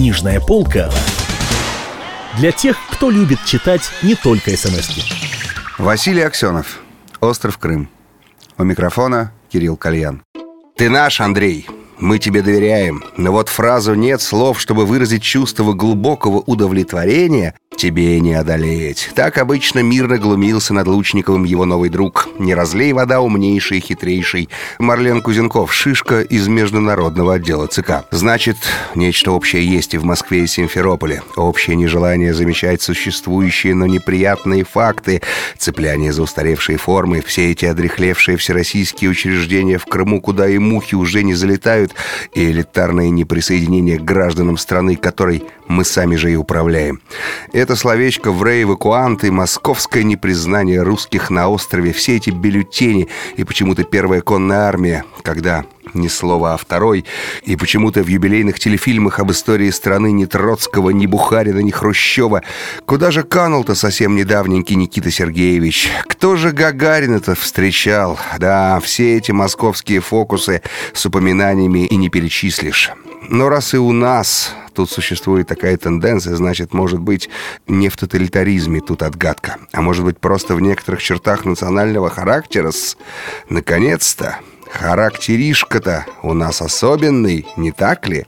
Книжная полка для тех, кто любит читать не только смс -ки. Василий Аксенов. Остров Крым. У микрофона Кирилл Кальян. Ты наш, Андрей. Мы тебе доверяем. Но вот фразу «нет слов, чтобы выразить чувство глубокого удовлетворения» тебе не одолеть. Так обычно мирно глумился над Лучниковым его новый друг. Не разлей вода умнейший и хитрейший. Марлен Кузенков, шишка из международного отдела ЦК. Значит, нечто общее есть и в Москве и Симферополе. Общее нежелание замечать существующие, но неприятные факты. Цепляние за устаревшие формы. Все эти одрехлевшие всероссийские учреждения в Крыму, куда и мухи уже не залетают. И элитарное неприсоединение к гражданам страны, которой мы сами же и управляем. Это словечко «врей-эвакуанты», московское непризнание русских на острове, все эти бюллетени и почему-то первая конная армия, когда ни слова о второй, и почему-то в юбилейных телефильмах об истории страны ни Троцкого, ни Бухарина, ни Хрущева. Куда же канул-то совсем недавненький Никита Сергеевич? Кто же Гагарина-то встречал? Да, все эти московские фокусы с упоминаниями и не перечислишь. Но раз и у нас тут существует такая тенденция, значит, может быть, не в тоталитаризме тут отгадка, а может быть, просто в некоторых чертах национального характера. Наконец-то! Характеришка-то у нас особенный, не так ли?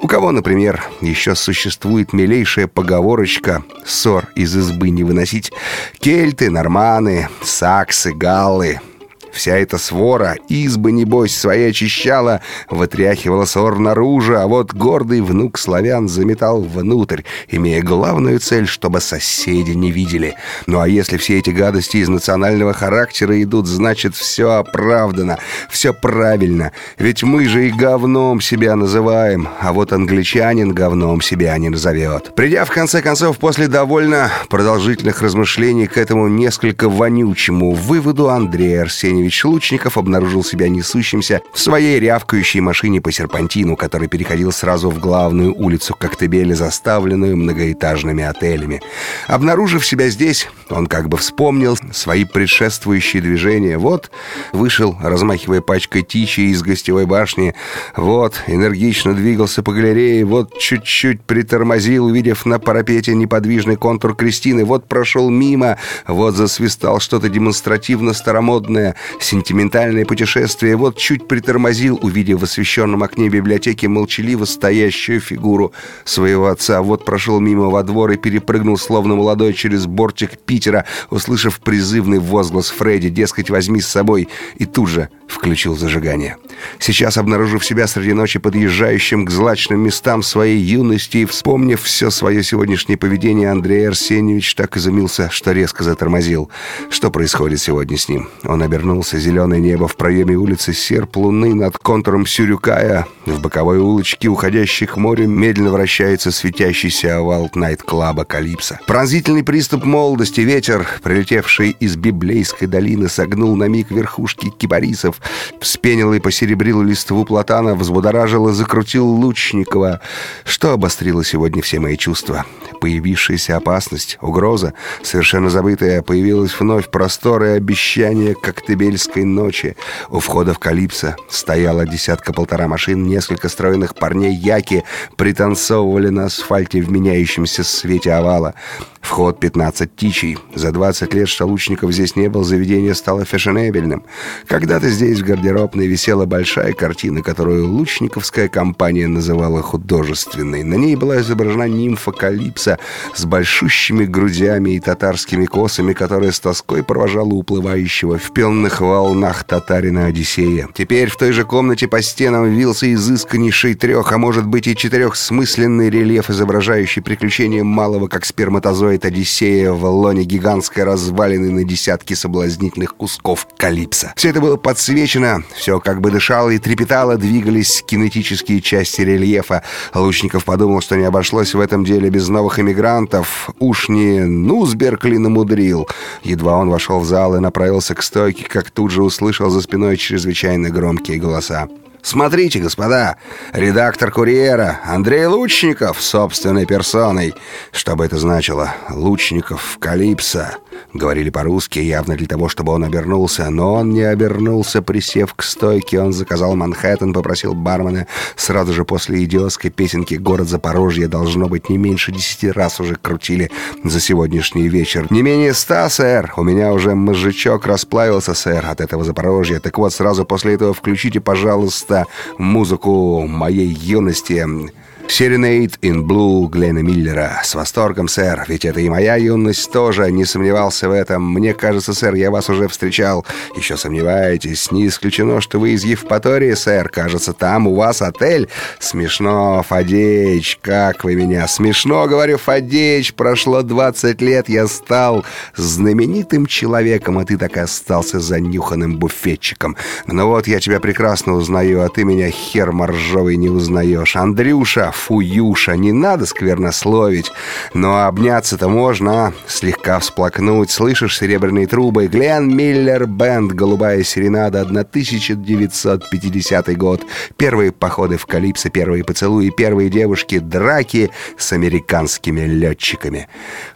У кого, например, еще существует милейшая поговорочка «ссор из избы не выносить»? Кельты, норманы, саксы, галлы — Вся эта свора, избы, небось, свои очищала, вытряхивала ссор наружу, а вот гордый внук славян заметал внутрь, имея главную цель, чтобы соседи не видели. Ну а если все эти гадости из национального характера идут, значит, все оправдано, все правильно. Ведь мы же и говном себя называем, а вот англичанин говном себя не назовет. Придя, в конце концов, после довольно продолжительных размышлений к этому несколько вонючему выводу, Андрей Арсеньевич Иванович Лучников обнаружил себя несущимся в своей рявкающей машине по серпантину, который переходил сразу в главную улицу Коктебеля, заставленную многоэтажными отелями. Обнаружив себя здесь, он как бы вспомнил свои предшествующие движения. Вот вышел, размахивая пачкой тичи из гостевой башни. Вот энергично двигался по галерее. Вот чуть-чуть притормозил, увидев на парапете неподвижный контур Кристины. Вот прошел мимо. Вот засвистал что-то демонстративно старомодное сентиментальное путешествие, вот чуть притормозил, увидев в освещенном окне библиотеки молчаливо стоящую фигуру своего отца. Вот прошел мимо во двор и перепрыгнул, словно молодой, через бортик Питера, услышав призывный возглас Фредди, дескать, возьми с собой, и тут же включил зажигание. Сейчас, обнаружив себя среди ночи подъезжающим к злачным местам своей юности и вспомнив все свое сегодняшнее поведение, Андрей Арсеньевич так изумился, что резко затормозил. Что происходит сегодня с ним? Он обернулся, зеленое небо в проеме улицы, серп луны над контуром Сюрюкая. В боковой улочке, уходящей к морю, медленно вращается светящийся овал найт-клаба Калипса. Пронзительный приступ молодости, ветер, прилетевший из библейской долины, согнул на миг верхушки кипарисов, вспенил и посеребрил листву платана, взбудоражил и закрутил Лучникова. Что обострило сегодня все мои чувства? Появившаяся опасность, угроза, совершенно забытая, появилась вновь простор и обещание коктебельской ночи. У входа в Калипсо стояла десятка-полтора машин, несколько стройных парней яки пританцовывали на асфальте в меняющемся свете овала. Вход 15 тичей. За 20 лет, что Лучников здесь не был, заведение стало фешенебельным. Когда-то здесь в гардеробной висела большая картина, которую лучниковская компания называла художественной. На ней была изображена нимфа Калипса с большущими грудями и татарскими косами, которая с тоской провожала уплывающего в пенных волнах татарина Одиссея. Теперь в той же комнате по стенам вился изысканнейший трех, а может быть и четырехсмысленный рельеф, изображающий приключения малого, как сперматозоид Одиссея в лоне гигантской развалины на десятки соблазнительных кусков калипса. Все это было подсвечено, все как бы дышало и трепетало, двигались кинетические части рельефа. Лучников подумал, что не обошлось в этом деле без новых эмигрантов. Уж не Нузберг ли намудрил. Едва он вошел в зал и направился к стойке, как тут же услышал за спиной чрезвычайно громкие голоса. Смотрите, господа, редактор «Курьера» Андрей Лучников собственной персоной. Что бы это значило? Лучников Калипсо. Говорили по-русски, явно для того, чтобы он обернулся. Но он не обернулся, присев к стойке. Он заказал Манхэттен, попросил бармена. Сразу же после идиотской песенки «Город Запорожье» должно быть не меньше десяти раз уже крутили за сегодняшний вечер. Не менее ста, сэр. У меня уже мозжечок расплавился, сэр, от этого Запорожья. Так вот, сразу после этого включите, пожалуйста, музыку моей юности. «Serenade in Blue» Глена Миллера. С восторгом, сэр, ведь это и моя юность тоже, не сомневался в этом. Мне кажется, сэр, я вас уже встречал. Еще сомневаетесь? Не исключено, что вы из Евпатории, сэр. Кажется, там у вас отель. Смешно, Фадеич, как вы меня? Смешно, говорю, Фадеич, прошло 20 лет, я стал знаменитым человеком, а ты так и остался занюханным буфетчиком. Ну вот, я тебя прекрасно узнаю, а ты меня, хер моржовый, не узнаешь. Андрюша, фуюша, не надо сквернословить. Но обняться-то можно, а? слегка всплакнуть. Слышишь серебряные трубы? Глен Миллер Бенд, «Голубая серенада», 1950 год. Первые походы в Калипсо, первые поцелуи, первые девушки, драки с американскими летчиками.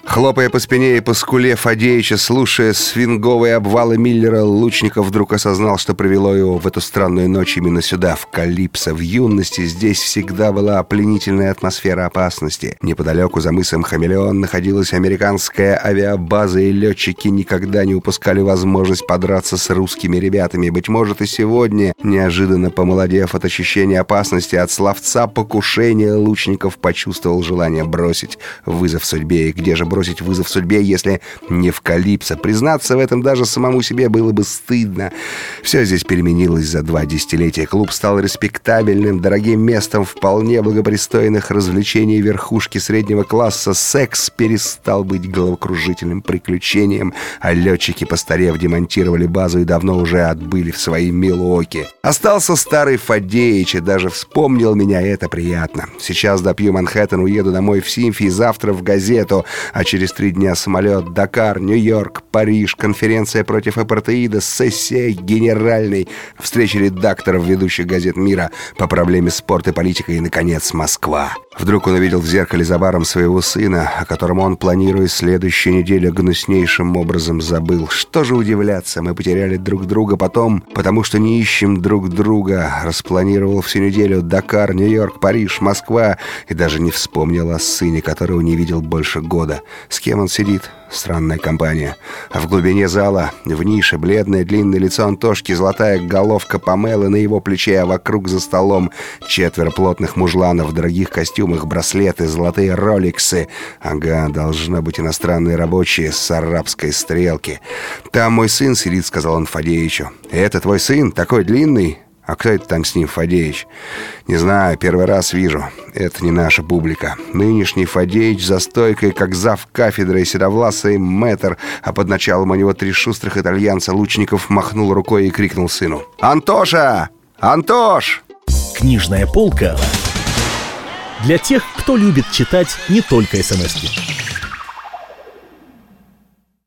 Хлопая по спине и по скуле Фадеича, слушая свинговые обвалы Миллера, Лучников вдруг осознал, что привело его в эту странную ночь именно сюда, в Калипсо. В юности здесь всегда была пленительная атмосфера опасности. Неподалеку за мысом Хамелеон находилась американская авиабаза, и летчики никогда не упускали возможность подраться с русскими ребятами. Быть может, и сегодня, неожиданно помолодев от ощущения опасности, от словца покушения, Лучников почувствовал желание бросить вызов судьбе. И где же бросить вызов судьбе, если не в Калипсо? Признаться в этом даже самому себе было бы стыдно. Все здесь переменилось за два десятилетия. Клуб стал респектабельным, дорогим местом, вполне благопристойным непристойных развлечений верхушки среднего класса секс перестал быть головокружительным приключением, а летчики, постарев, демонтировали базу и давно уже отбыли в свои Милуоки. Остался старый Фадеич и даже вспомнил меня, и это приятно. Сейчас допью Манхэттен, уеду домой в Симфи, завтра в газету, а через три дня самолет, Дакар, Нью-Йорк, Париж, конференция против апартеида, сессия генеральной, встреча редакторов ведущих газет мира по проблеме спорта и политика и, наконец. Москва. Вдруг он увидел в зеркале за баром своего сына, о котором он, планируя следующую неделю, гнуснейшим образом забыл. Что же удивляться, мы потеряли друг друга потом, потому что не ищем друг друга. Распланировал всю неделю Дакар, Нью-Йорк, Париж, Москва и даже не вспомнил о сыне, которого не видел больше года. С кем он сидит? Странная компания. А в глубине зала, в нише, бледное длинное лицо Антошки, золотая головка Памелы на его плече, а вокруг за столом четверо плотных мужланов в дорогих костюмах, браслеты, золотые роликсы. Ага, должно быть иностранные рабочие с арабской стрелки. «Там мой сын сидит», — сказал он Фадеевичу. «Это твой сын? Такой длинный?» А кто это там с ним, Фадеич? Не знаю, первый раз вижу. Это не наша публика. Нынешний Фадеич за стойкой, как зав кафедры, седовласый мэтр, а под началом у него три шустрых итальянца лучников махнул рукой и крикнул сыну. «Антоша! Антош!» Книжная полка для тех, кто любит читать не только смс -ки.